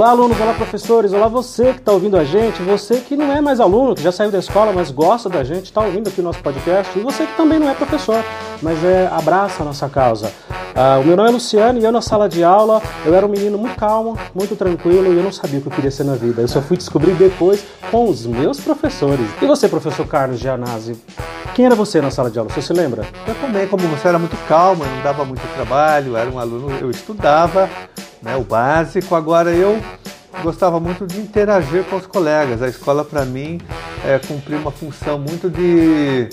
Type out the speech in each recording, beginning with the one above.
Olá, alunos, olá, professores, olá, você que está ouvindo a gente, você que não é mais aluno, que já saiu da escola, mas gosta da gente, está ouvindo aqui o nosso podcast, e você que também não é professor, mas é, abraça a nossa causa. Ah, o meu nome é Luciano e eu na sala de aula, eu era um menino muito calmo, muito tranquilo e eu não sabia o que eu queria ser na vida. Eu só fui descobrir depois com os meus professores. E você, professor Carlos Gianazzi, quem era você na sala de aula? Você se lembra? Eu também, como você era muito calmo, não dava muito trabalho, era um aluno, eu estudava, né, o básico. Agora eu gostava muito de interagir com os colegas. A escola para mim é, cumprir uma função muito de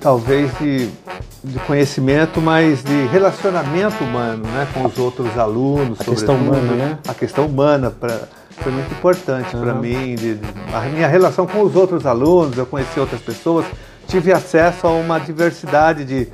talvez de, de conhecimento, mas de relacionamento humano, né, com os outros alunos. A questão humana, né? A questão humana para foi muito importante uhum. para mim. De, de, a minha relação com os outros alunos, eu conheci outras pessoas, tive acesso a uma diversidade de,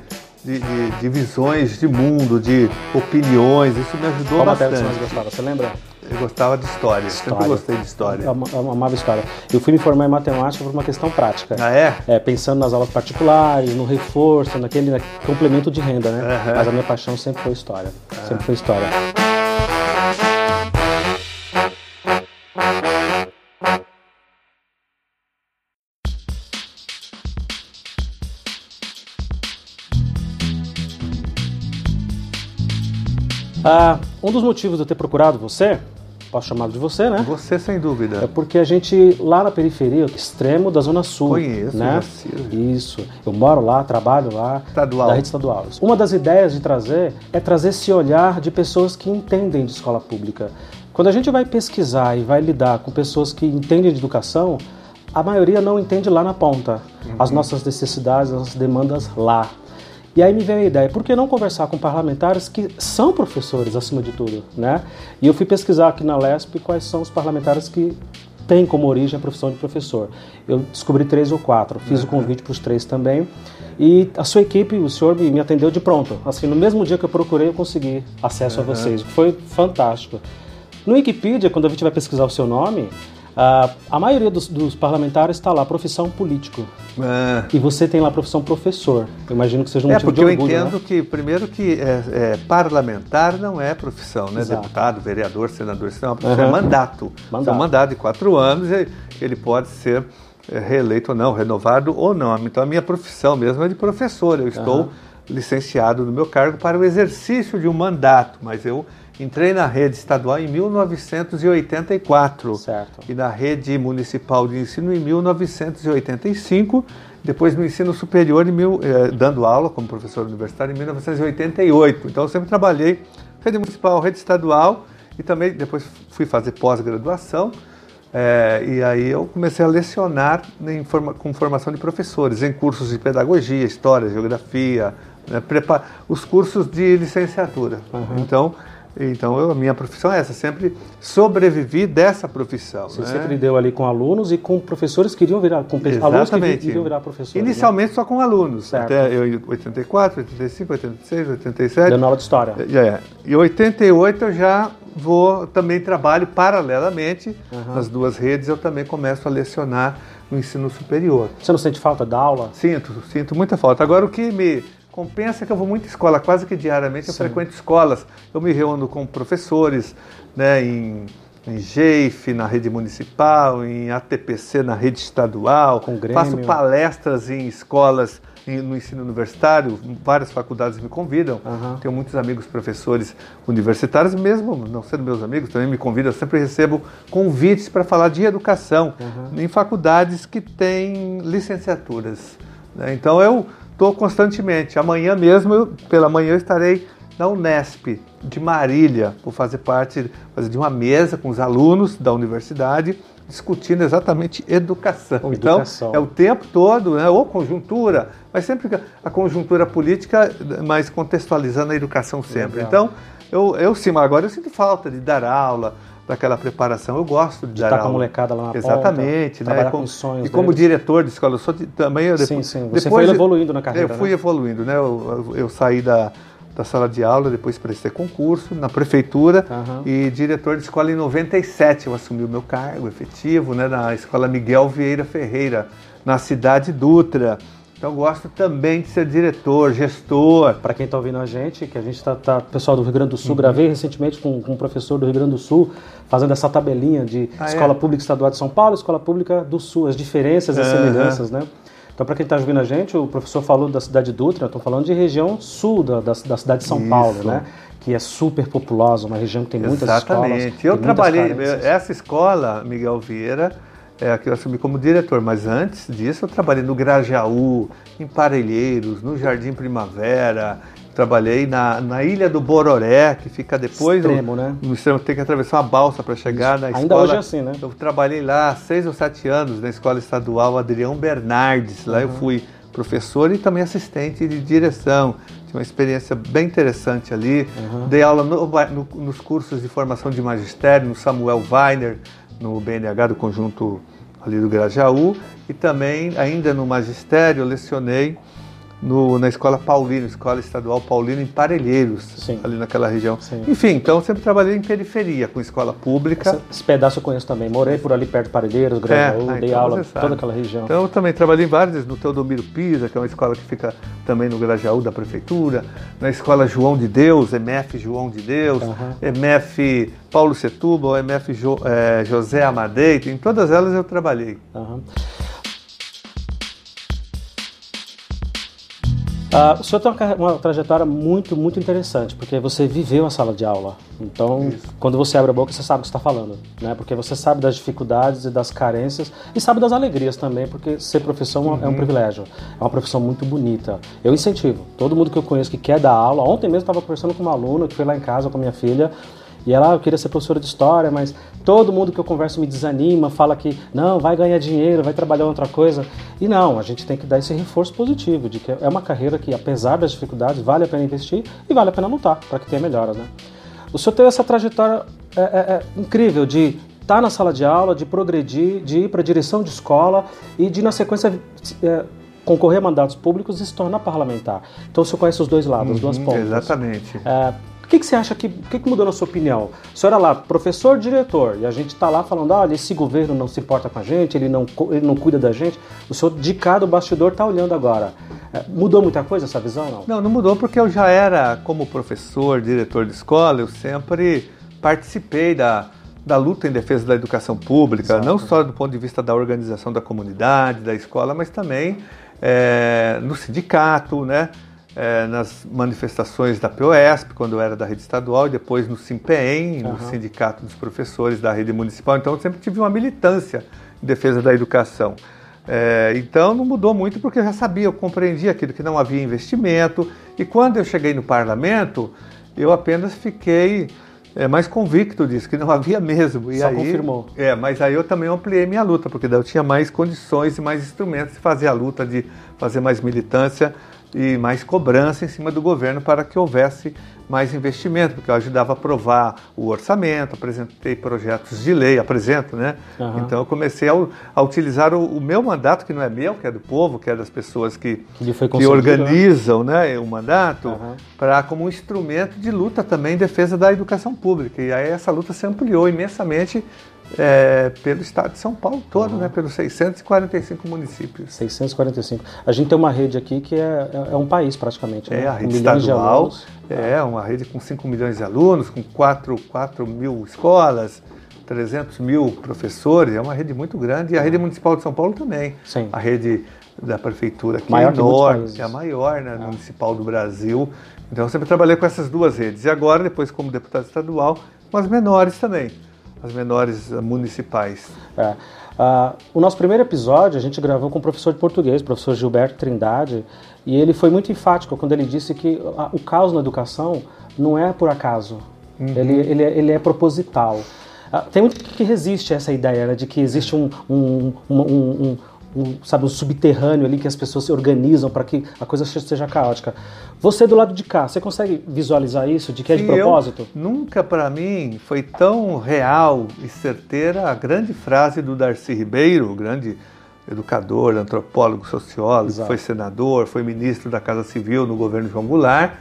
de, de, de, visões de mundo, de opiniões. Isso me ajudou Qual bastante. Qual matéria você mais gostava? Você lembra? Eu gostava de história. história. Sempre gostei de história. Eu, eu amava história. Eu fui me formar em matemática por uma questão prática. Ah, é? é pensando nas aulas particulares, no reforço, naquele, naquele complemento de renda, né? Uhum. Mas a minha paixão sempre foi história. Uhum. Sempre foi história. Ah, um dos motivos de eu ter procurado você, posso chamar de você, né? Você, sem dúvida. É porque a gente, lá na periferia, extremo da Zona Sul. Conheço, né? Isso. Eu moro lá, trabalho lá. Estadual. Da rede estadual. Uma das ideias de trazer é trazer esse olhar de pessoas que entendem de escola pública. Quando a gente vai pesquisar e vai lidar com pessoas que entendem de educação, a maioria não entende lá na ponta. Uhum. As nossas necessidades, as nossas demandas lá. E aí me veio a ideia, por que não conversar com parlamentares que são professores acima de tudo, né? E eu fui pesquisar aqui na LESP quais são os parlamentares que têm como origem a profissão de professor. Eu descobri três ou quatro, fiz uhum. o convite para os três também. E a sua equipe, o senhor me atendeu de pronto. Assim, no mesmo dia que eu procurei, eu consegui acesso uhum. a vocês, o que foi fantástico. No Wikipedia, quando a gente vai pesquisar o seu nome, Uh, a maioria dos, dos parlamentares está lá, profissão político. É. E você tem lá profissão professor. Eu imagino que seja um é, motivo porque de orgulho, eu entendo né? que, primeiro, que é, é, parlamentar não é profissão, né? Exato. Deputado, vereador, senador, isso é uma profissão, Uhum. é mandato. Mandato. É um mandato de quatro anos e ele pode ser é, reeleito ou não, renovado ou não. Então, a minha profissão mesmo é de professor. Eu estou Uhum. licenciado no meu cargo para o exercício de um mandato, mas eu Entrei na rede estadual em 1984 Certo. e na rede municipal de ensino em 1985, depois no ensino superior, em mil, eh, dando aula como professor universitário em 1988. Então eu sempre trabalhei rede municipal, rede estadual e também depois fui fazer pós-graduação. eh, e aí eu comecei a lecionar forma, com formação de professores em cursos de pedagogia, história, geografia, né, os cursos de licenciatura. Uhum. Então então, eu, a minha profissão é essa, sempre sobrevivi dessa profissão. Você né? sempre deu ali com alunos e com professores que queriam virar, com pe- alunos que queriam virar professores. Inicialmente só com alunos, Certo. até eu em 84, 85, 86, né? 87. Dando aula de história. É, e 88 eu já vou, também trabalho paralelamente Uhum. nas duas redes, eu também começo a lecionar no ensino superior. Você não sente falta da aula? Sinto, sinto muita falta. Agora o que me compensa que eu vou muito à escola, quase que diariamente eu Sim. frequento escolas. Eu me reúno com professores né, em, em GEIF, na rede municipal, em ATPC, na rede estadual. Com Grêmio. Faço palestras em escolas no ensino universitário, várias faculdades me convidam. Aham. Tenho muitos amigos professores universitários, mesmo não sendo meus amigos, também me convidam. Eu sempre recebo convites para falar de educação em faculdades que têm licenciaturas. né? Então eu estou constantemente. Amanhã mesmo, eu- pela manhã, eu estarei na Unesp de Marília, vou fazer parte fazer de uma mesa com os alunos da universidade discutindo exatamente educação. Educação. Então, é o tempo todo, né? ou conjuntura, mas sempre a conjuntura política, mas contextualizando a educação sempre. Legal. Então, eu, eu sim, agora eu sinto falta de dar aula, daquela preparação. Eu gosto de, De dar estar com a aula. molecada lá na Exatamente, ponta, né? E com os sonhos E como deles. diretor de escola, eu sou de- também... Eu, Sim, sim. Você foi evoluindo na carreira, Eu fui né? evoluindo, né? Eu, eu- eu saí da, da sala de aula, depois prestei concurso na prefeitura Aham. e diretor de escola em 97 eu assumi o meu cargo efetivo, né? Na escola Miguel Vieira Ferreira, na cidade Dutra. Então eu gosto também de ser diretor, gestor. Para quem está ouvindo a gente, que a gente está, tá, pessoal do Rio Grande do Sul, uhum. gravei recentemente com, com, um professor do Rio Grande do Sul, fazendo essa tabelinha de ah, é? escola é? pública estadual de São Paulo, escola pública do Sul, as diferenças e as uhum. semelhanças, né? Então, para quem está ouvindo a gente, o professor falou da cidade de Dutra, estou falando de região sul da, da, da cidade de São Isso. Paulo, né? Que é super populosa, uma região que tem muitas Exatamente. escolas. Eu trabalhei, essa escola, Miguel Vieira, é a que eu assumi como diretor, mas antes disso eu trabalhei no Grajaú, em Parelheiros, no Jardim Primavera, trabalhei na, na Ilha do Bororé, que fica depois extremo, no, né? no extremo, tem que atravessar uma balsa para chegar na Ainda escola. Ainda hoje é assim, né? Eu trabalhei lá seis ou sete anos na escola estadual Adrião Bernardes, lá uhum. eu fui professor e também assistente de direção. Tive uma experiência bem interessante ali. Uhum. Dei aula no, no, nos cursos de formação de magistério, no Samuel Weiner, no BNH do Conjunto ali do Grajaú, e também, ainda no magistério, lecionei no, na Escola Paulino, Escola Estadual Paulino em Parelheiros, Sim. ali naquela região. Sim. Enfim, então sempre trabalhei em periferia, com escola pública. Esse, esse pedaço eu conheço também. Morei por ali perto de Parelheiros, Grajaú, é, ah, dei então aula toda aquela região. Então eu também trabalhei em várias, no Teodomiro Pisa, que é uma escola que fica também no Grajaú da Prefeitura, na Escola João de Deus, MF João de Deus, uhum. MF Paulo Setúbal, MF jo, é, José Amadei, em todas elas eu trabalhei. Uhum. Uh, o senhor tem uma, uma, trajetória muito, muito interessante, porque você viveu a sala de aula. Então, Isso. quando você abre a boca, você sabe o que está falando, né? Porque você sabe das dificuldades e das carências e sabe das alegrias também, porque ser professor uhum. é um uhum. privilégio. É uma profissão muito bonita. Eu incentivo. Todo mundo que eu conheço que quer dar aula. Ontem mesmo estava conversando com uma aluna que foi lá em casa com a minha filha. E ela, eu queria ser professora de história, mas todo mundo que eu converso me desanima, fala que não, vai ganhar dinheiro, vai trabalhar outra coisa. E não, a gente tem que dar esse reforço positivo, de que é uma carreira que, apesar das dificuldades, vale a pena investir e vale a pena lutar para que tenha melhoras, né? O senhor teve essa trajetória é, é, é, incrível de estar tá na sala de aula, de progredir, de ir para a direção de escola e de, na sequência, é, concorrer a mandatos públicos e se tornar parlamentar. Então o senhor conhece os dois lados, uhum, as duas uhum, pontas. Exatamente. O que, que você acha que. O que, que mudou na sua opinião? O senhor era lá, professor, diretor, e a gente está lá falando: olha, esse governo não se importa com a gente, ele não, ele não cuida da gente. O senhor, de cá do bastidor, está olhando agora. É, mudou muita coisa essa visão? Não? não, não mudou porque eu já era, como professor, diretor de escola, eu sempre participei da, da luta em defesa da educação pública, Exato. não só do ponto de vista da organização da comunidade, da escola, mas também é, no sindicato, né? É, nas manifestações da POSP, quando eu era da rede estadual, e depois no SIMPEM, uhum. no Sindicato dos Professores da Rede Municipal. Então, eu sempre tive uma militância em defesa da educação. É, então, não mudou muito porque eu já sabia, eu compreendia aquilo que não havia investimento. E quando eu cheguei no parlamento, eu apenas fiquei é, mais convicto disso, que não havia mesmo. E Só aí, confirmou. É, mas aí eu também ampliei minha luta, porque daí eu tinha mais condições e mais instrumentos de fazer a luta, de fazer mais militância e mais cobrança em cima do governo para que houvesse mais investimento, porque eu ajudava a aprovar o orçamento, apresentei projetos de lei, apresento, né? Uhum. Então eu comecei a, a utilizar o, o, meu mandato, que não é meu, que é do povo, que é das pessoas que, que, que né? organizam né? o mandato, uhum. para como um instrumento de luta também em defesa da educação pública. E aí essa luta se ampliou imensamente é, pelo estado de São Paulo todo, uhum. né, pelos 645 municípios. 645. A gente tem uma rede aqui que é, é, é um país praticamente. Né? É, a rede estadual, é uma rede com 5 milhões de alunos, com 4, 4 mil escolas, 300 mil professores, é uma rede muito grande. E a rede municipal de São Paulo também. Sim. A rede da prefeitura aqui maior é enorme, é a maior né, é. municipal do Brasil. Então eu sempre trabalhei com essas duas redes. E agora, depois como deputado estadual, com as menores também as menores municipais. É. Uh, o nosso primeiro episódio a gente gravou com o professor de português, o professor Gilberto Trindade, e ele foi muito enfático quando ele disse que o caos na educação não é por acaso, uhum. ele, ele, é, ele é proposital. Uh, tem muito que resiste a essa ideia né, de que existe um, um, um, um um, sabe, um subterrâneo ali que as pessoas se organizam para que a coisa seja caótica. Você do lado de cá, você consegue visualizar isso, de que é de propósito? Eu, nunca para mim foi tão real e certeira a grande frase do Darcy Ribeiro, o grande educador, antropólogo, sociólogo, Exato. foi senador, foi ministro da Casa Civil no governo João Goulart,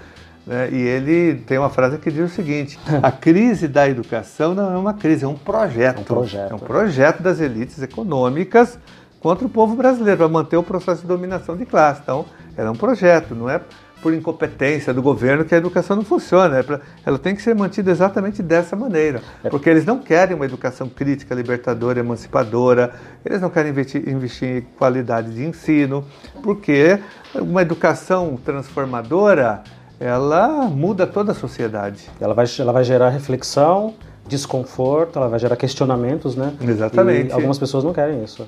né? e ele tem uma frase que diz o seguinte: a crise da educação não é uma crise, é um projeto. É um projeto. É um projeto das elites econômicas contra o povo brasileiro, para manter o processo de dominação de classe. Então, era um projeto, não é por incompetência do governo que a educação não funciona. É pra, ela tem que ser mantida exatamente dessa maneira. É. Porque eles não querem uma educação crítica, libertadora, emancipadora, eles não querem investir, investir em qualidade de ensino, porque uma educação transformadora ela muda toda a sociedade. Ela vai, ela vai gerar reflexão, desconforto, ela vai gerar questionamentos, né? Exatamente. E algumas pessoas não querem isso.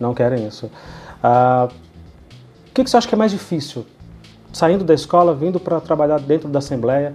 Não querem isso. Ah, o que, que você acha que é mais difícil saindo da escola, vindo para trabalhar dentro da Assembleia,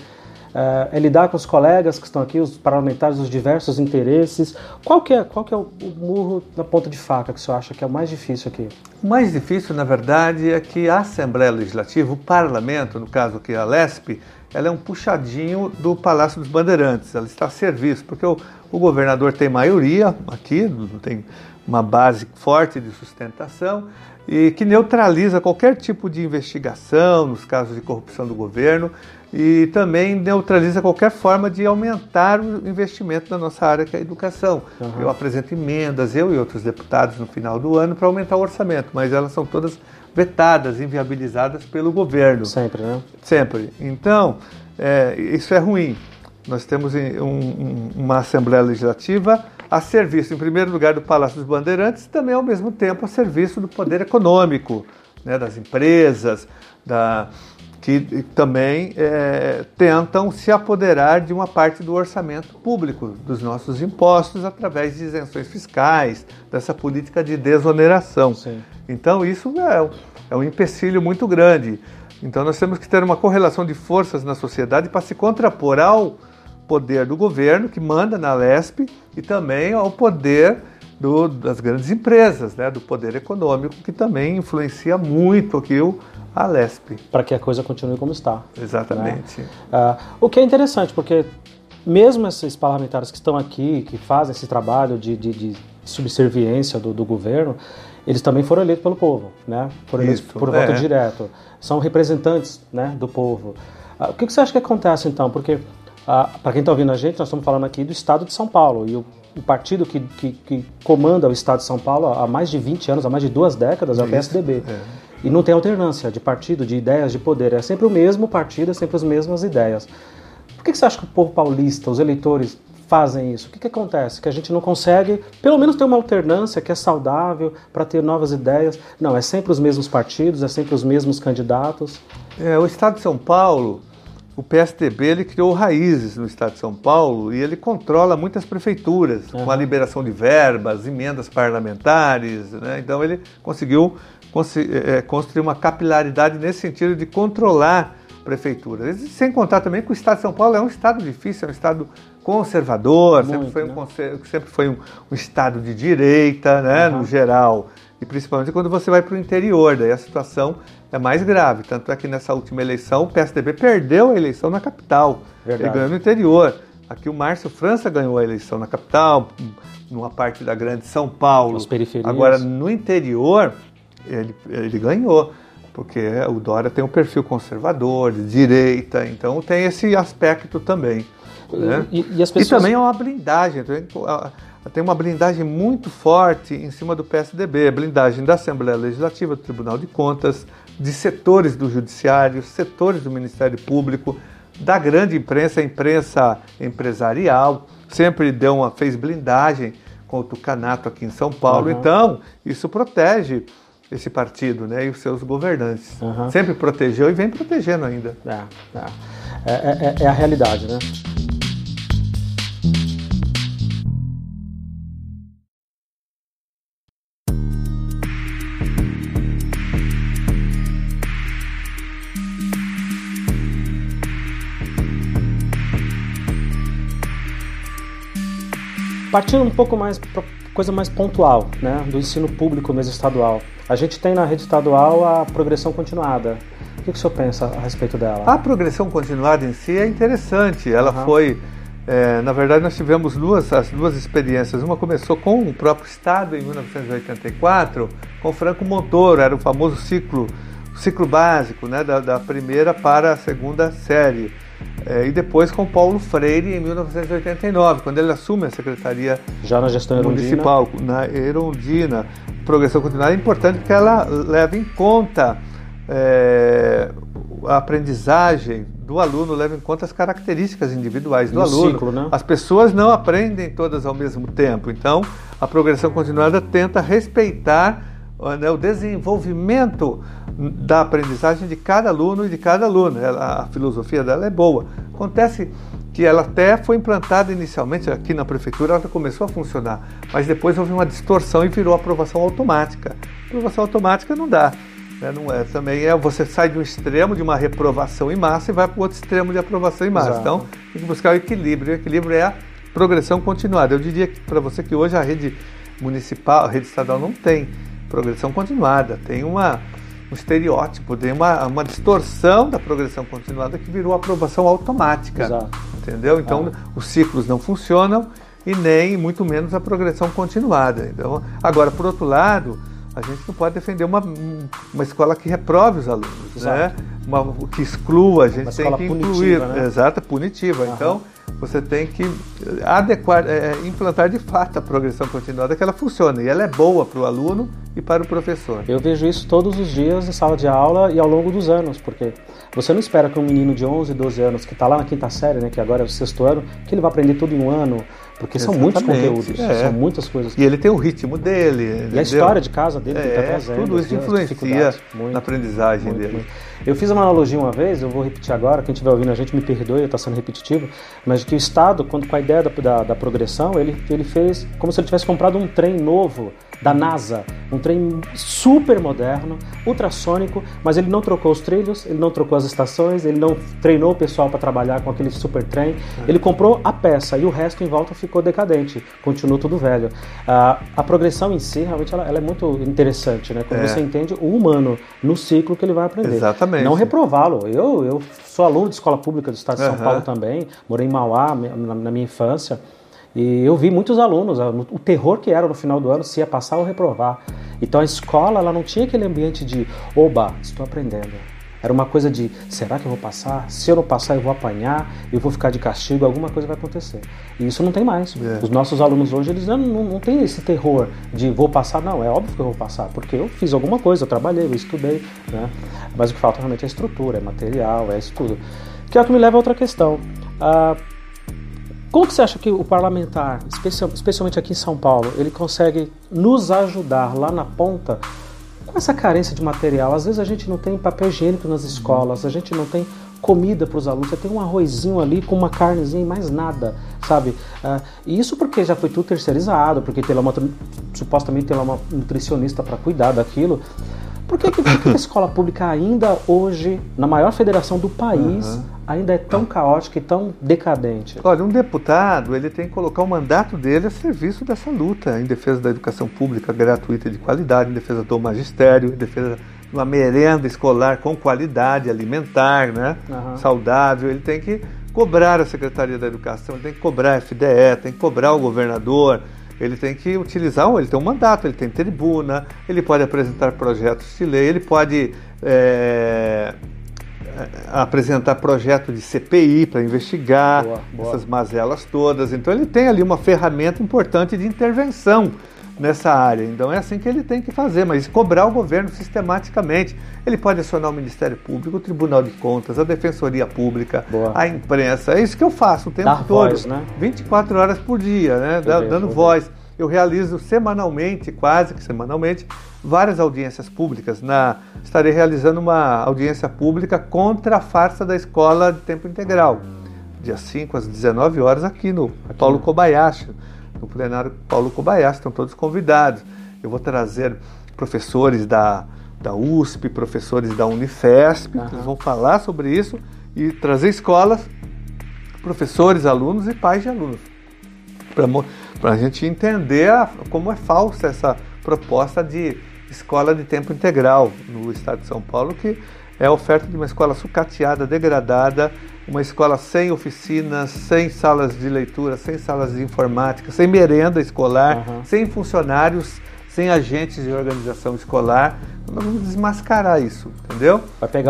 é, é, lidar com os colegas que estão aqui, os parlamentares dos diversos interesses. Qual que é, qual que é o, o murro na ponta de faca que você acha que é o mais difícil aqui? O mais difícil, na verdade, é que a Assembleia Legislativa, o Parlamento, no caso aqui a LESP, ela é um puxadinho do Palácio dos Bandeirantes, ela está a serviço, porque o, o governador tem maioria aqui, tem uma base forte de sustentação, e que neutraliza qualquer tipo de investigação nos casos de corrupção do governo e também neutraliza qualquer forma de aumentar o investimento na nossa área, que é a educação. Uhum. Eu apresento emendas, eu e outros deputados, no final do ano, para aumentar o orçamento, mas elas são todas vetadas, inviabilizadas pelo governo. Sempre, né? Sempre. Então, é, isso é ruim. Nós temos um, um, uma Assembleia Legislativa a serviço, em primeiro lugar, do Palácio dos Bandeirantes e também, ao mesmo tempo, a serviço do poder econômico, né, das empresas, da, que também é, tentam se apoderar de uma parte do orçamento público, dos nossos impostos, através de isenções fiscais, dessa política de desoneração. Sim. Então, isso é, é um empecilho muito grande. Então, nós temos que ter uma correlação de forças na sociedade para se contrapor ao poder do governo, que manda na LESP, e também ao poder do, das grandes empresas, né, do poder econômico, que também influencia muito aqui o, a LESP. Para que a coisa continue como está. Exatamente. Né? O que é interessante, porque mesmo esses parlamentares que estão aqui, que fazem esse trabalho de, de, de subserviência do, do, governo, eles também foram eleitos pelo povo, né? Foram eleitos Isso, por é. voto direto. São representantes né, do povo. Uh, o que, que você acha que acontece então? Porque ah, Para quem está ouvindo a gente, nós estamos falando aqui do estado de São Paulo. E o, o partido que, que, que, comanda o estado de São Paulo há mais de 20 anos, há mais de duas décadas, é o PSDB. É. E não tem alternância de partido, de ideias, de poder. É sempre o mesmo partido, é sempre as mesmas ideias. Por que, você acha que o povo paulista, os eleitores, fazem isso? O que, que acontece? Que a gente não consegue, pelo menos, ter uma alternância que é saudável para ter novas ideias. Não, é sempre os mesmos partidos, é sempre os mesmos candidatos. É, o Estado de São Paulo o PSDB ele criou raízes no estado de São Paulo e ele controla muitas prefeituras uhum. com a liberação de verbas, emendas parlamentares. Né? Então ele conseguiu construir uma capilaridade nesse sentido de controlar prefeituras. Sem contar também que o estado de São Paulo é um estado difícil, é um estado conservador, Muito, sempre foi, um, né? sempre foi um, um, estado de direita, né, uhum. no geral. E principalmente quando você vai para o interior, daí a situação é mais grave. Tanto é que nessa última eleição o PSDB perdeu a eleição na capital. Verdade. Ele ganhou no interior. Aqui o Márcio França ganhou a eleição na capital, numa parte da grande São Paulo. Agora, no interior, ele, ele ganhou, porque o Dória tem um perfil conservador, de direita, então tem esse aspecto também. Né? E, e, pessoas... e, também é uma blindagem. Tem uma blindagem muito forte em cima do PSDB, a blindagem da Assembleia Legislativa, do Tribunal de Contas, de setores do Judiciário, setores do Ministério Público, da grande imprensa, a imprensa empresarial, sempre deu uma, fez blindagem com o Tucanato aqui em São Paulo. Uhum. Então, isso protege esse partido né, e os seus governantes. Uhum. Sempre protegeu e vem protegendo ainda. É, é. É, é, é a realidade, né? Partindo um pouco mais para coisa mais pontual, né, do ensino público mesmo estadual. A gente tem na rede estadual a progressão continuada. O que, que o senhor pensa a respeito dela? A progressão continuada em si é interessante. Ela uhum. foi, é, na verdade, nós tivemos duas, as duas experiências. Uma começou com o próprio Estado em 1984, com Franco Montoro, era o famoso ciclo, ciclo básico, né, da, da primeira para a segunda série. É, e depois com Paulo Freire em 1989, quando ele assume a secretaria Já na gestão municipal na Erundina. Progressão continuada é importante porque ela leva em conta é, a aprendizagem do aluno, leva em conta as características individuais do E o aluno. ciclo, né? As pessoas não aprendem todas ao mesmo tempo, então a progressão continuada tenta respeitar né, o desenvolvimento da aprendizagem de cada aluno e de cada aluno. Ela- a filosofia dela é boa. Acontece que ela até foi implantada inicialmente aqui na prefeitura, ela começou a funcionar, mas depois houve uma distorção e virou aprovação automática. Aprovação automática não dá. né, Não é, também é você sai de um extremo de uma reprovação em massa e vai para o outro extremo de aprovação em massa. Exato. Então, tem que buscar o equilíbrio. O equilíbrio é a progressão continuada. Eu diria para você que hoje a rede municipal, a rede estadual não tem progressão continuada, tem uma, um estereótipo, tem uma, uma distorção da progressão continuada que virou aprovação automática. Exato. Entendeu? Então, Ah. os ciclos não funcionam e nem, muito menos, a progressão continuada. Então, agora, por outro lado, a gente não pode defender uma, uma escola que reprove os alunos, né? Uma, que exclua, a gente tem escola que punitiva, incluir. né? Exato, punitiva. Aham. Então, você tem que adequar, é, implantar de fato a progressão continuada, que ela funcione. E ela é boa para o aluno e para o professor. Eu vejo isso todos os dias em sala de aula e ao longo dos anos, porque você não espera que um menino de 11, 12 anos, que está lá na quinta série, né, que agora é o sexto ano, que ele vai aprender tudo em um ano, porque são muitos Exatamente, conteúdos, é. são muitas coisas. E ele tem o ritmo dele. E a história de casa dele que ele está É, trazendo. tudo isso assim, as influencia. Muito, na aprendizagem muito, dele. muito. Eu fiz uma analogia uma vez, eu vou repetir agora, quem estiver ouvindo a gente me perdoe, está sendo repetitivo, mas que o Estado, quando com a ideia da, da, da progressão, ele, ele fez como se ele tivesse comprado um trem novo da NASA, um trem super moderno, ultrassônico, mas ele não trocou os trilhos, ele não trocou as estações, ele não treinou o pessoal para trabalhar com aquele super trem, ele comprou a peça e o resto em volta ficou decadente, continuou tudo velho. Ah, a progressão em si, realmente, ela, ela é muito interessante, né? Quando É. você entende o humano no ciclo que ele vai aprender. Exatamente. Não reprová-lo. Eu, eu sou aluno de escola pública do estado de São Aham. Paulo também, morei em Mauá na minha infância, e eu vi muitos alunos, a- o terror que era no final do ano se ia passar ou reprovar. Então a escola ela não tinha aquele ambiente de, oba, estou aprendendo. Era uma coisa de, será que eu vou passar? Se eu não passar, eu vou apanhar, eu vou ficar de castigo, alguma coisa vai acontecer. E isso não tem mais. É. Os nossos alunos hoje, eles não, não, têm esse terror de vou passar. Não, é óbvio que eu vou passar, porque eu fiz alguma coisa, eu trabalhei, eu estudei. Né? Mas o que falta realmente é a estrutura, é material, é isso tudo. Que é o que me leva a outra questão. Ah, como que você acha que o parlamentar, especial- especialmente aqui em São Paulo, ele consegue nos ajudar lá na ponta com essa carência de material? Às vezes a gente não tem papel higiênico nas escolas, a gente não tem comida para os alunos, você tem um arrozinho ali com uma carnezinha e mais nada, sabe? Ah, e isso porque já foi tudo terceirizado, porque tem lá uma, supostamente tem lá uma nutricionista para cuidar daquilo. Por que, que, por que a escola pública ainda hoje, na maior federação do país, ainda é tão caótica e tão decadente? Olha, um deputado ele tem que colocar o mandato dele a serviço dessa luta em defesa da educação pública gratuita e de qualidade, em defesa do magistério, em defesa de uma merenda escolar com qualidade alimentar, né? Aham. saudável. Ele tem que cobrar a Secretaria da Educação, ele tem que cobrar a FDE, tem que cobrar o governador. Ele tem que utilizar, ele tem um mandato, ele tem tribuna, ele pode apresentar projetos de lei, ele pode é, apresentar projeto de CPI para investigar Boa, boa. essas mazelas todas. Então ele tem ali uma ferramenta importante de intervenção nessa área. Então é assim que ele tem que fazer, mas cobrar o governo sistematicamente. Ele pode acionar o Ministério Público, o Tribunal de Contas, a Defensoria Pública, Boa. a imprensa. É isso que eu faço o tempo Dar todo. voz, né? 24 horas por dia, né? Vejo, dando voz. Eu realizo semanalmente, quase que semanalmente, várias audiências públicas. Na, estarei realizando uma audiência pública contra a farsa da escola de tempo integral. Dia 5 às 19 horas aqui no Paulo Kobayashi, no plenário Paulo Kobayashi, estão todos convidados. Eu vou trazer professores da, da USP, professores da Unifesp, que vão falar sobre isso e trazer escolas, professores, alunos e pais de alunos para a gente entender a- como é falsa essa proposta de escola de tempo integral no estado de São Paulo, que é a oferta de uma escola sucateada, degradada, uma escola sem oficinas, sem salas de leitura, sem salas de informática, sem merenda escolar, Aham. sem funcionários, sem agentes de organização escolar. Nós vamos desmascarar isso, entendeu?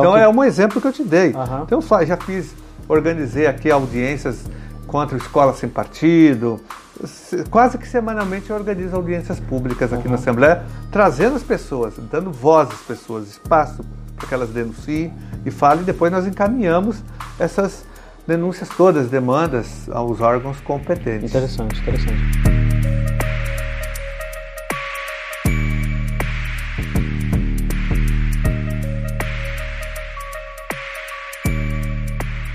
Então que- é um exemplo que eu te dei. Aham. Então eu já fiz organizei aqui audiências contra escola sem partido. Quase que semanalmente eu organizo audiências públicas aqui uhum. na Assembleia, trazendo as pessoas, dando voz às pessoas, espaço para que elas denunciem e falem, e depois nós encaminhamos essas denúncias todas, demandas aos órgãos competentes. Interessante, interessante.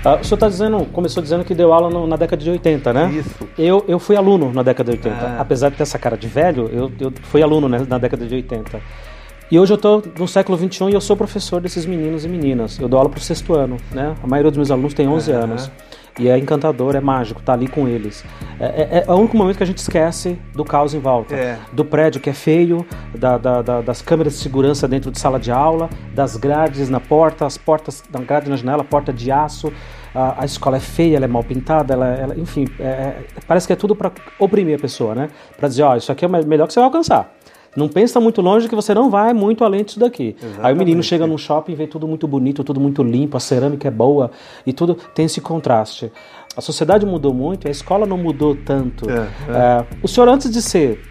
Ah, o senhor está dizendo, começou dizendo que deu aula no, na década de 80, né? Isso. Eu, eu fui aluno na década de 80. Ah. Apesar de ter essa cara de velho, eu, eu fui aluno né, na década de 80. E hoje eu estou no século 21 e eu sou professor desses meninos e meninas. Eu dou aula para o sexto ano, né? A maioria dos meus alunos tem 11 anos. E é encantador, é mágico, tá ali com eles. É, é, é, o único momento que a gente esquece do caos em volta. É. Do prédio que é feio, da, da, da, das câmeras de segurança dentro de sala de aula, das grades na porta, as portas, da grade na janela, porta de aço. A, a escola é feia, ela é mal pintada, ela, ela enfim, é, é, parece que é tudo para oprimir a pessoa, né? Para dizer, ó, isso aqui é o melhor que você vai alcançar. Não pensa muito longe que você não vai muito além disso daqui. Exatamente. Aí o menino chega num shopping e vê tudo muito bonito, tudo muito limpo, a cerâmica é boa e tudo tem esse contraste. A sociedade mudou muito, a escola não mudou tanto. É, é. É, o senhor, antes de ser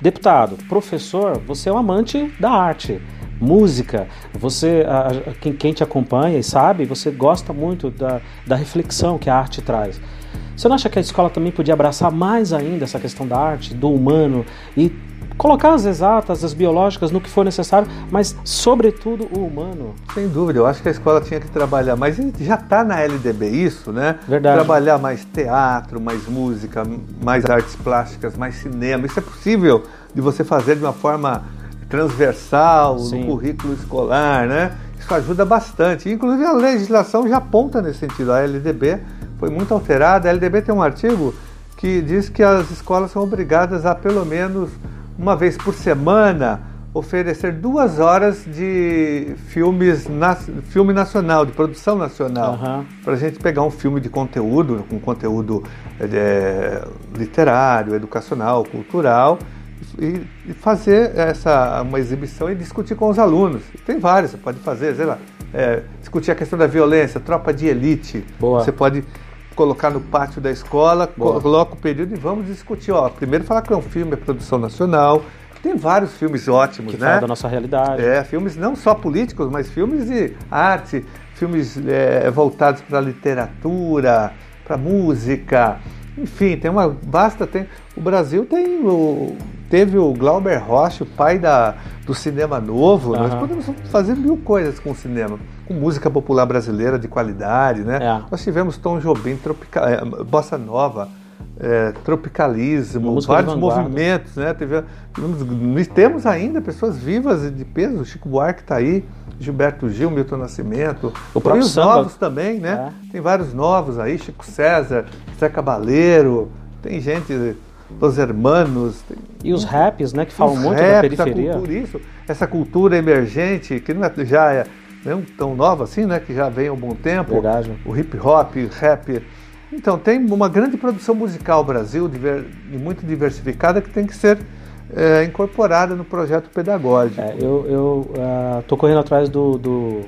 deputado, professor, você é um amante da arte música, você, a, quem, quem, te acompanha e sabe, você gosta muito da, da reflexão que a arte traz. Você não acha que a escola também podia abraçar mais ainda essa questão da arte, do humano e colocar as exatas, as biológicas no que for necessário, mas sobretudo o humano. Sem dúvida, eu acho que a escola tinha que trabalhar, mas já está na LDB isso, né? Verdade. Trabalhar mais teatro, mais música, mais artes plásticas, mais cinema. Isso é possível de você fazer de uma forma transversal Sim. no currículo escolar, né? Isso ajuda bastante. Inclusive a legislação já aponta nesse sentido. A LDB foi muito alterada. A LDB tem um artigo que diz que as escolas são obrigadas a pelo menos uma vez por semana, oferecer duas horas de filmes na, filme nacional, de produção nacional, uhum. para a gente pegar um filme de conteúdo, com conteúdo é, literário, educacional, cultural, e, e, fazer essa uma exibição e discutir com os alunos. Tem vários, você pode fazer, sei lá, é, discutir a questão da violência, tropa de elite. Boa. Você pode colocar no pátio da escola, Boa. coloca o período e vamos discutir. Ó, primeiro falar que é um filme, é produção nacional. Tem vários filmes ótimos, que né? da nossa realidade. É, filmes não só políticos, mas filmes de arte, filmes é, voltados para a literatura, para música. Enfim, tem uma basta tem o Brasil tem o teve o Glauber Rocha, o pai da, do cinema novo. Uhum. Nós podemos fazer mil coisas com o cinema com música popular brasileira de qualidade, né? É. Nós tivemos Tom Jobim, tropical, é, bossa nova, é, tropicalismo, vários movimentos, né? Tivemos, temos ainda pessoas vivas de peso. Chico Buarque está aí, Gilberto Gil, Milton Nascimento, o próprio os novos também, né? É. Tem vários novos aí, Chico César, Zé Cabaleiro, tem gente Los Hermanos. Tem... E os raps, né, que falam muito raps, da periferia. Cultura, isso, essa cultura emergente, que não é, já é não tão nova assim, né? Que já vem há um bom tempo. Verdade. O hip hop, rap. Então tem uma grande produção musical no Brasil, diver, muito diversificada, que tem que ser é, incorporada no projeto pedagógico. É, eu estou uh, correndo atrás do, do,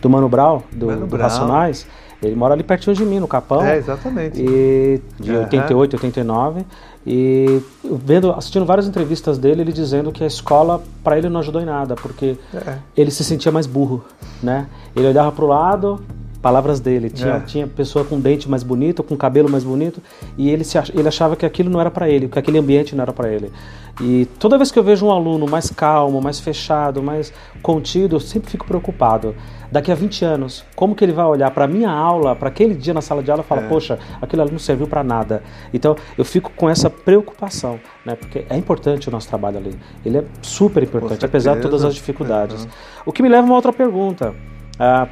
do Mano Brown, do, Mano do Brown. Racionais. Ele mora ali pertinho de mim, no Capão. É, exatamente. E de uhum. 88, 89. E vendo, assistindo várias entrevistas dele, ele dizendo que a escola para ele não ajudou em nada, porque é. ele se sentia mais burro, né? Ele olhava para o lado, palavras dele, tinha, é. tinha pessoa com dente mais bonito, com cabelo mais bonito, e ele, se, ele achava que aquilo não era para ele, que aquele ambiente não era para ele. E toda vez que eu vejo um aluno mais calmo, mais fechado, mais contido, eu sempre fico preocupado. Daqui a 20 anos, como que ele vai olhar para a minha aula, para aquele dia na sala de aula e falar, é. poxa, aquele aluno não serviu para nada. Então, eu fico com essa preocupação, né? Porque é importante o nosso trabalho ali. Ele é super importante, apesar de todas as dificuldades. O que me leva a uma outra pergunta. Ah,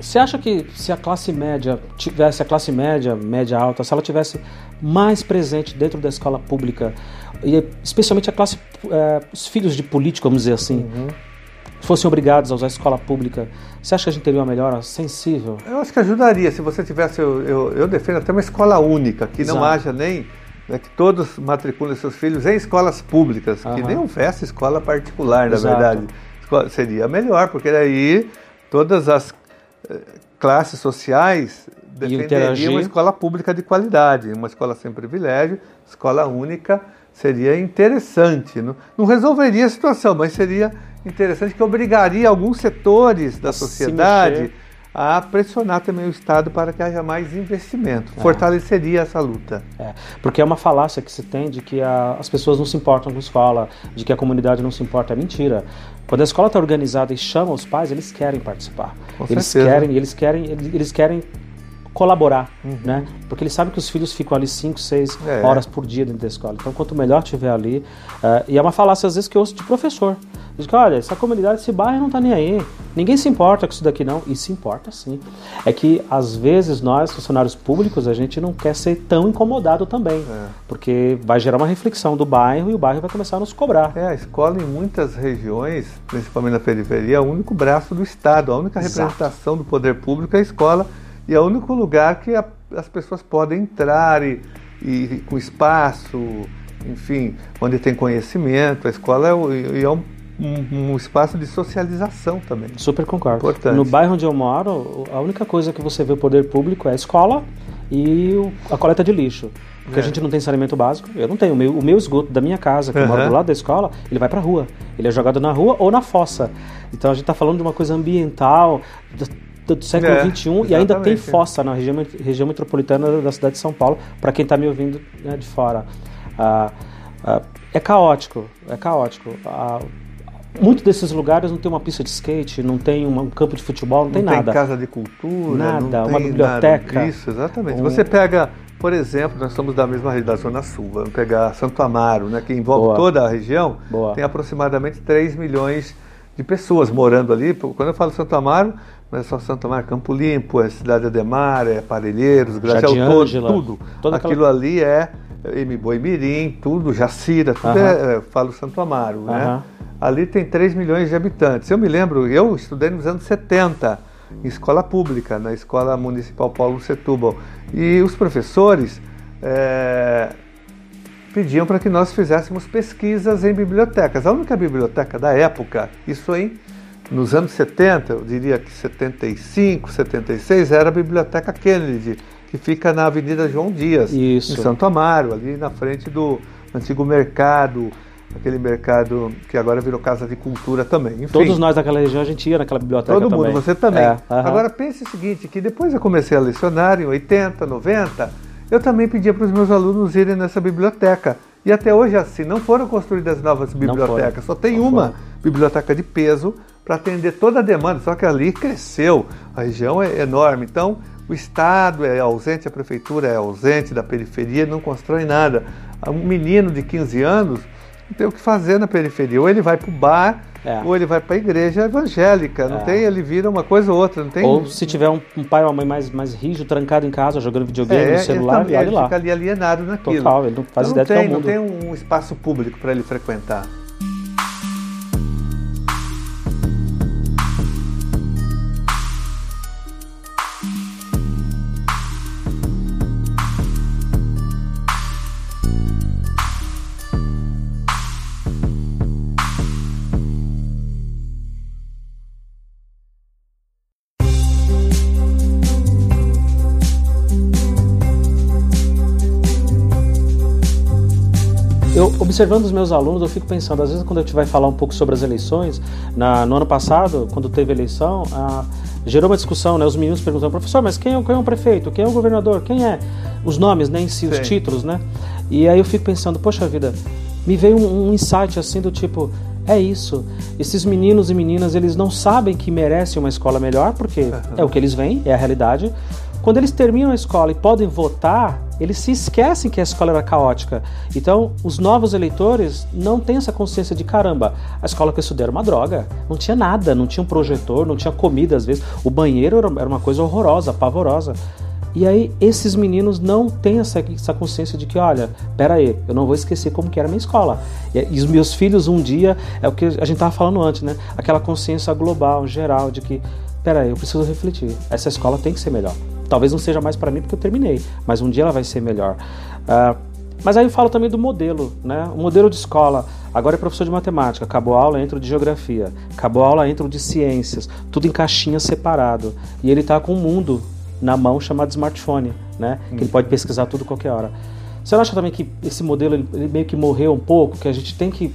você acha que se a classe média tivesse, a classe média, média alta, se ela tivesse mais presente dentro da escola pública, e especialmente a classe, é, os filhos de político, vamos dizer assim, uhum. fossem obrigados a usar a escola pública, você acha que a gente teria uma melhora sensível? Eu acho que ajudaria se você tivesse, eu, eu, eu defendo até uma escola única, que Exato. não haja nem né, que todos matriculem seus filhos em escolas públicas, uhum. que nem houvesse escola particular, na Exato. verdade. Seria melhor, porque daí todas as classes sociais defenderiam uma escola pública de qualidade, uma escola sem privilégio, escola única, seria interessante. Não, não resolveria a situação, mas seria interessante que obrigaria alguns setores da sociedade a pressionar também o Estado para que haja mais investimento. É. Fortaleceria essa luta. É, porque é uma falácia que se tem de que a, as pessoas não se importam com a escola, de que a comunidade não se importa. É mentira. Quando a escola está organizada e chama os pais, eles querem participar. Com eles certeza. querem, eles querem, eles querem colaborar, uhum. né? Porque eles sabem que os filhos ficam ali 5, 6 é. horas por dia dentro da escola. Então, quanto melhor tiver ali. Uh, e é uma falácia, às vezes, que eu ouço de professor. Diz que, olha, essa comunidade, esse bairro não está nem aí. Ninguém se importa com isso daqui, não. E se importa, sim. É que, às vezes, nós, funcionários públicos, a gente não quer ser tão incomodado também. É. Porque vai gerar uma reflexão do bairro e o bairro vai começar a nos cobrar. É, a escola, em muitas regiões, principalmente na periferia, é o único braço do Estado. A única representação Exato. do poder público é a escola e é o único lugar que a, as pessoas podem entrar e, e, com espaço, enfim, onde tem conhecimento. A escola é, é um, um, um, espaço de socialização também. Super concordo. Importante. No bairro onde eu moro, a única coisa que você vê o poder público é a escola e a coleta de lixo. Porque é. a gente não tem saneamento básico. Eu não tenho. O meu, o meu esgoto da minha casa, que uhum. eu moro do lado da escola, ele vai para a rua. Ele é jogado na rua ou na fossa. Então a gente está falando de uma coisa ambiental, do século é, XXI e ainda tem fossa na região, região metropolitana da cidade de São Paulo, para quem está me ouvindo né, de fora. Ah, ah, é caótico, é caótico. Ah, Muitos desses lugares não tem uma pista de skate, não tem um campo de futebol, não, não tem nada. Não tem casa de cultura, nada, uma biblioteca. Isso, exatamente. Um... Você pega, por exemplo, nós somos da mesma região da Zona Sul, vamos pegar Santo Amaro, né, que envolve Boa. toda a região, Boa. tem aproximadamente 3 milhões de pessoas morando ali. Quando eu falo Santo Amaro, não é só Santo Amaro, Campo Limpo, é Cidade Ademar, é Parelheiros, Gracial todo, tudo. Toda Aquilo aquela... ali é Boi Mirim, tudo, Jacira, tudo uh -huh. é, é, falo Santo Amaro, uh -huh. né? Ali tem 3 milhões de habitantes. Eu me lembro, eu estudei nos anos 70 em escola pública, na Escola Municipal Paulo Setúbal. E os professores é, pediam para que nós fizéssemos pesquisas em bibliotecas. A única biblioteca da época, isso em nos anos 70, eu diria que 75, 76, era a Biblioteca Kennedy, que fica na Avenida João Dias, Isso. em Santo Amaro, ali na frente do antigo mercado, aquele mercado que agora virou Casa de Cultura também. Enfim, Todos nós daquela região a gente ia naquela biblioteca Todo também. mundo, você também. É, uh -huh. Agora pense o seguinte, que depois eu comecei a lecionar em 80, 90, eu também pedia para os meus alunos irem nessa biblioteca. E até hoje assim, não foram construídas novas bibliotecas, só tem não uma foram. biblioteca de peso para atender toda a demanda, só que ali cresceu, a região é enorme. Então, o Estado é ausente, a prefeitura é ausente da periferia, não constrói nada. Um menino de 15 anos não tem o que fazer na periferia. Ou ele vai para o bar, é. ou ele vai para a igreja evangélica. Não é. tem, ele vira uma coisa ou outra. Não tem... Ou se tiver um, um, pai ou uma mãe mais, mais rígido, trancado em casa, jogando videogame é, no celular, ele, ele, ele fica ali alienado naquilo. Total, ele não faz então, ideia não tem, Não tem um espaço público para ele frequentar. Observando os meus alunos, eu fico pensando, às vezes quando a gente vai falar um pouco sobre as eleições, na, no ano passado, quando teve eleição, a, gerou uma discussão, né? Os meninos perguntando, professor, mas quem é, quem é o prefeito? Quem é o governador? Quem é? Os nomes, né, em si, Sim. os títulos, né? E aí eu fico pensando, poxa vida, me veio um, um insight assim do tipo, é isso. Esses meninos e meninas, eles não sabem que merecem uma escola melhor, porque uhum. é o que eles veem, é a realidade. Quando eles terminam a escola e podem votar, eles se esquecem que a escola era caótica. Então, os novos eleitores não têm essa consciência de caramba, a escola que eu estudei era uma droga. Não tinha nada, não tinha um projetor, não tinha comida às vezes. O banheiro era uma coisa horrorosa, pavorosa. E aí, esses meninos não têm essa, essa consciência de que, olha, pera aí, eu não vou esquecer como que era a minha escola. E, e os meus filhos, um dia, é o que a gente estava falando antes, né? Aquela consciência global, geral, de que, pera aí, eu preciso refletir. Essa escola tem que ser melhor. Talvez não seja mais para mim porque eu terminei, mas um dia ela vai ser melhor. Uh, Mas aí eu falo também do modelo, né? O modelo de escola. Agora é professor de matemática, acabou a aula, entra o de geografia, acabou a aula, entra o de ciências, tudo em caixinha separado. E ele está com um mundo na mão chamado smartphone, né? Que ele pode pesquisar tudo qualquer hora. Você não acha também que esse modelo ele meio que morreu um pouco, que a gente tem que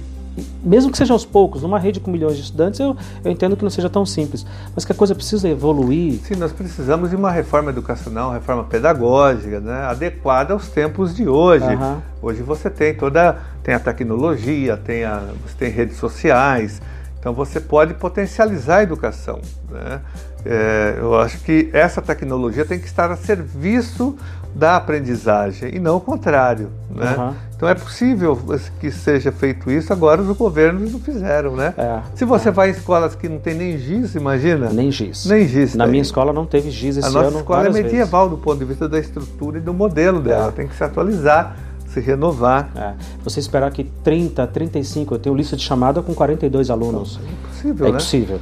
mesmo que seja aos poucos, numa rede com milhões de estudantes, eu, eu entendo que não seja tão simples, mas que a coisa precisa evoluir. Sim, nós precisamos de uma reforma educacional, uma reforma pedagógica, né, adequada aos tempos de hoje. Uhum. Hoje você tem toda, tem a tecnologia, tem a, você tem redes sociais, então você pode potencializar a educação. Né? É, eu acho que essa tecnologia tem que estar a serviço da aprendizagem e não o contrário. Né? Uhum. Então é possível que seja feito isso, agora os governos não fizeram, né? É, Se você é. vai em escolas que não tem nem giz, imagina? Nem giz. Nem giz. Na minha escola não teve giz esse ano. A nossa escola é medieval vezes. do ponto de vista da estrutura e do modelo dela, é. tem que se atualizar se renovar. É. Você esperar que 30, 35, eu tenho lista de chamada com 42 alunos. Impossível, é né? impossível.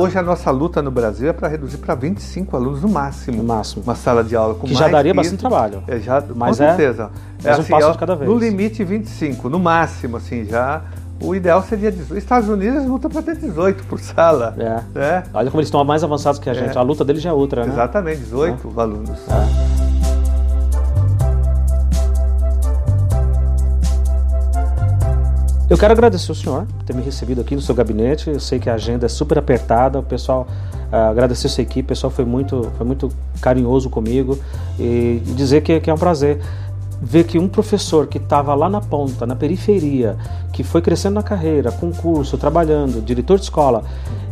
Hoje a nossa luta no Brasil é para reduzir para 25 alunos no máximo. No máximo. Uma sala de aula com que mais já daria bastante trabalho. É, já, mas com é, certeza. É, assim, um passo de cada vez. No limite 25, no máximo, assim, já o ideal seria 18. Estados Unidos luta para ter 18 por sala. É. Né? Olha como eles estão mais avançados que a gente. É. A luta deles já é outra, né? Exatamente, 18 é. alunos. É. Eu quero agradecer o senhor por ter me recebido aqui no seu gabinete. Eu sei que a agenda é super apertada. O pessoal, uh, agradecer a sua equipe. O pessoal foi muito, foi muito carinhoso comigo e dizer que, que é um prazer ver que um professor que estava lá na ponta, na periferia, que foi crescendo na carreira, concurso, trabalhando, diretor de escola,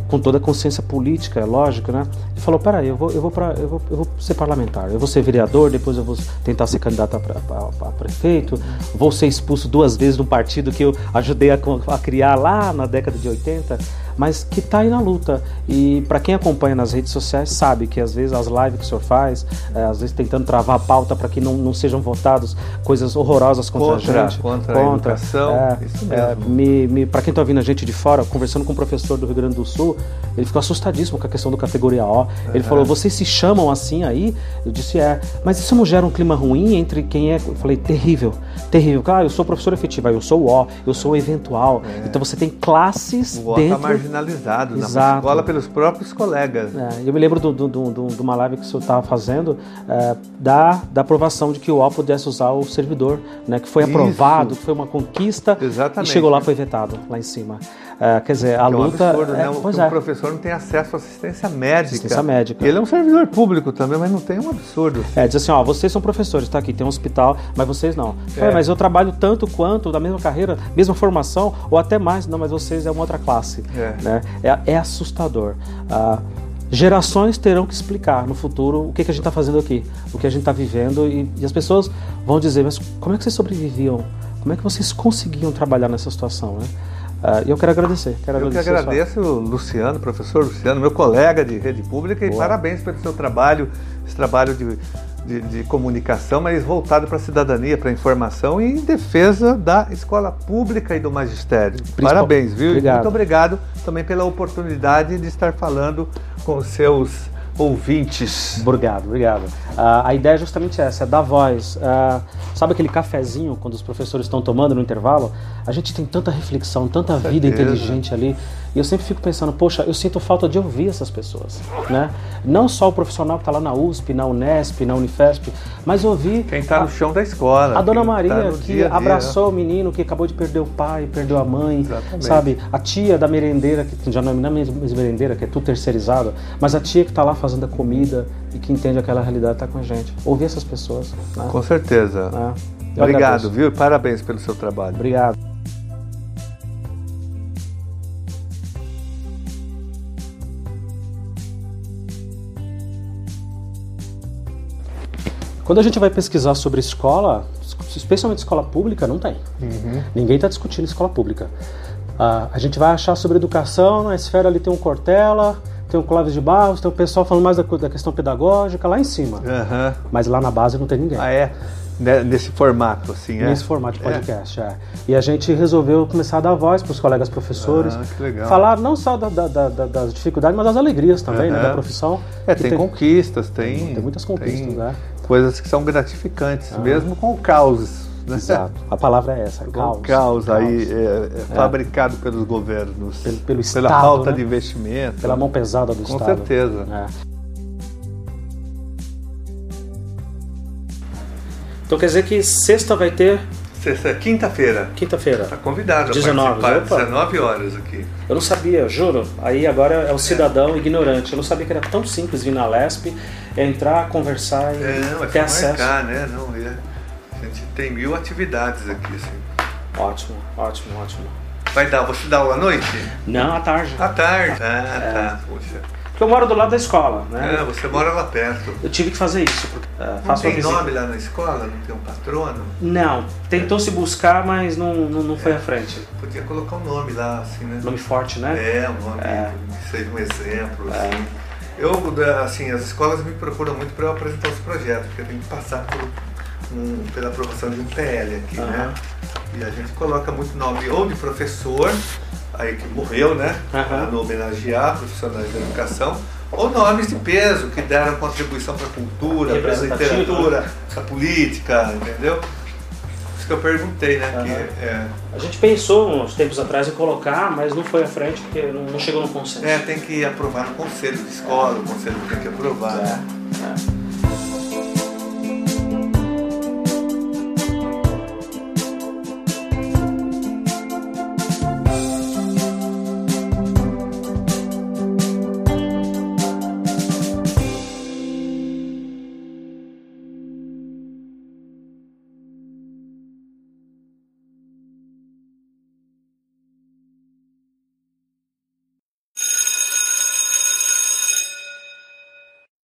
com toda a consciência política, é lógico, né? Ele falou: peraí, eu vou, eu, vou pra, eu, vou, eu vou ser parlamentar, eu vou ser vereador, depois eu vou tentar ser candidato a, a prefeito, vou ser expulso duas vezes de um partido que eu ajudei a, a criar lá na década de 80 mas que está aí na luta. E para quem acompanha nas redes sociais sabe que às vezes as lives que o senhor faz, é, às vezes tentando travar a pauta para que não, não sejam votados coisas horrorosas contra, contra a gente. Contra, contra a educação, é, isso mesmo. É, me, me, para quem está ouvindo a gente de fora, conversando com um professor do Rio Grande do Sul, ele ficou assustadíssimo com a questão do categoria O. Ele falou, vocês se chamam assim aí? Eu disse, é. Mas isso não gera um clima ruim entre quem é... Eu falei, terrível, terrível. Ah, eu sou professor efetivo, eu sou o O, eu sou o eventual. É. Então você tem classes o dentro... O marginalizado na escola pelos próprios colegas. É, eu me lembro de do, do, do, do, uma live que o senhor estava fazendo é, da, da aprovação de que o O pudesse usar o servidor, né, que foi Isso. aprovado, que foi uma conquista Exatamente. e chegou lá foi vetado lá em cima. É, quer dizer, a é um luta. Absurdo, né? é, pois é. O professor não tem acesso à assistência médica. Assistência médica. Ele é um servidor público também, mas não tem um absurdo. É, diz assim, ó, vocês são professores, tá aqui, tem um hospital, mas vocês não. É. mas eu trabalho tanto quanto, da mesma carreira, mesma formação, ou até mais, não, mas vocês é uma outra classe. É, né? é, é assustador. Ah, gerações terão que explicar no futuro o que, que a gente está fazendo aqui, o que a gente está vivendo, e, e as pessoas vão dizer, mas como é que vocês sobreviviam? Como é que vocês conseguiam trabalhar nessa situação, né? Uh, eu quero agradecer. Quero eu agradecer que agradeço, Luciano, professor Luciano, meu colega de rede pública, Boa. e parabéns pelo seu trabalho, esse trabalho de, de, de comunicação, mas voltado para a cidadania, para a informação e em defesa da escola pública e do magistério. Principal. Parabéns, viu? Obrigado. Muito obrigado também pela oportunidade de estar falando com os seus ouvintes. Obrigado, obrigado. Uh, a ideia é justamente essa, é dar voz. Uh, sabe aquele cafezinho quando os professores estão tomando no intervalo? A gente tem tanta reflexão, tanta vida inteligente ali. E eu sempre fico pensando, poxa, eu sinto falta de ouvir essas pessoas, né? Não só o profissional que está lá na USP, na Unesp, na Unifesp, mas ouvir... Quem está no chão da escola. A Dona Maria, tá que dia abraçou o menino, que acabou de perder o pai, perdeu a mãe, Exatamente. sabe? A tia da merendeira, que já não é mais merendeira, que é tudo terceirizado, mas a tia que está lá fazendo a comida e que entende aquela realidade está com a gente. Ouvir essas pessoas. Né? Com certeza. É. Obrigado, agradeço. viu? Parabéns pelo seu trabalho. Obrigado. Quando a gente vai pesquisar sobre escola, especialmente escola pública, não tem. Uhum. Ninguém está discutindo escola pública. Ah, a gente vai achar sobre educação, na esfera ali tem um Cortella, tem o Clóvis de Barros, tem o pessoal falando mais da, da questão pedagógica lá em cima. Uhum. Mas lá na base não tem ninguém. Ah, é? Nesse formato, assim, é? Nesse formato de podcast, é. é. E a gente resolveu começar a dar voz para os colegas professores. Ah, que legal. Falar não só da, da, da, das dificuldades, mas das alegrias também, uhum. né, da profissão. É, tem, tem, conquistas, tem... Tem muitas conquistas, tem né? Coisas que são gratificantes, ah. mesmo com o caos Né? Exato. A palavra é essa, caos. caos, caos. aí é, é fabricado pelos governos. Pelo, pelo Estado, Pela falta né? de investimento. Pela mão pesada do Com Estado. certeza. É. Então quer dizer que sexta vai ter Sexta, quinta-feira. quinta-feira. Está convidado 19, a participar, opa. 19 horas aqui. Eu não sabia, juro. Aí agora é o cidadão ignorante. Eu não sabia que era tão simples vir na LESP, entrar, conversar e É, não, é ter acesso. marcar, né? Não, é, a gente tem mil atividades aqui, assim. Ótimo, ótimo, ótimo. Vai dar, você dá aula à noite? Não, à tarde. À tarde. Ah, tá. Puxa. Porque eu moro do lado da escola, né? É, você mora lá perto. Eu tive que fazer isso. Porque, é, Não faço tem nome lá na escola? Não tem um patrono? Não, tentou se buscar, mas não, não, não foi à frente. Podia colocar um nome lá, assim, né? Nome forte, né? É, um nome que seja um exemplo, assim. Eu, assim, as escolas me procuram muito para eu apresentar os projetos, porque eu tenho que passar por um, pela aprovação de um PL aqui, né? E a gente coloca muito nome ou de professor, aí que morreu, né? Para não homenagear profissionais da educação, ou nomes de peso que deram contribuição para a cultura, para a literatura, para a política, entendeu? Isso que eu perguntei, né? Que, Aham. é, A gente pensou uns tempos atrás em colocar, mas não foi à frente porque não, não chegou no consenso. é, tem que aprovar no conselho de escola, o conselho tem que aprovar. né? É, é.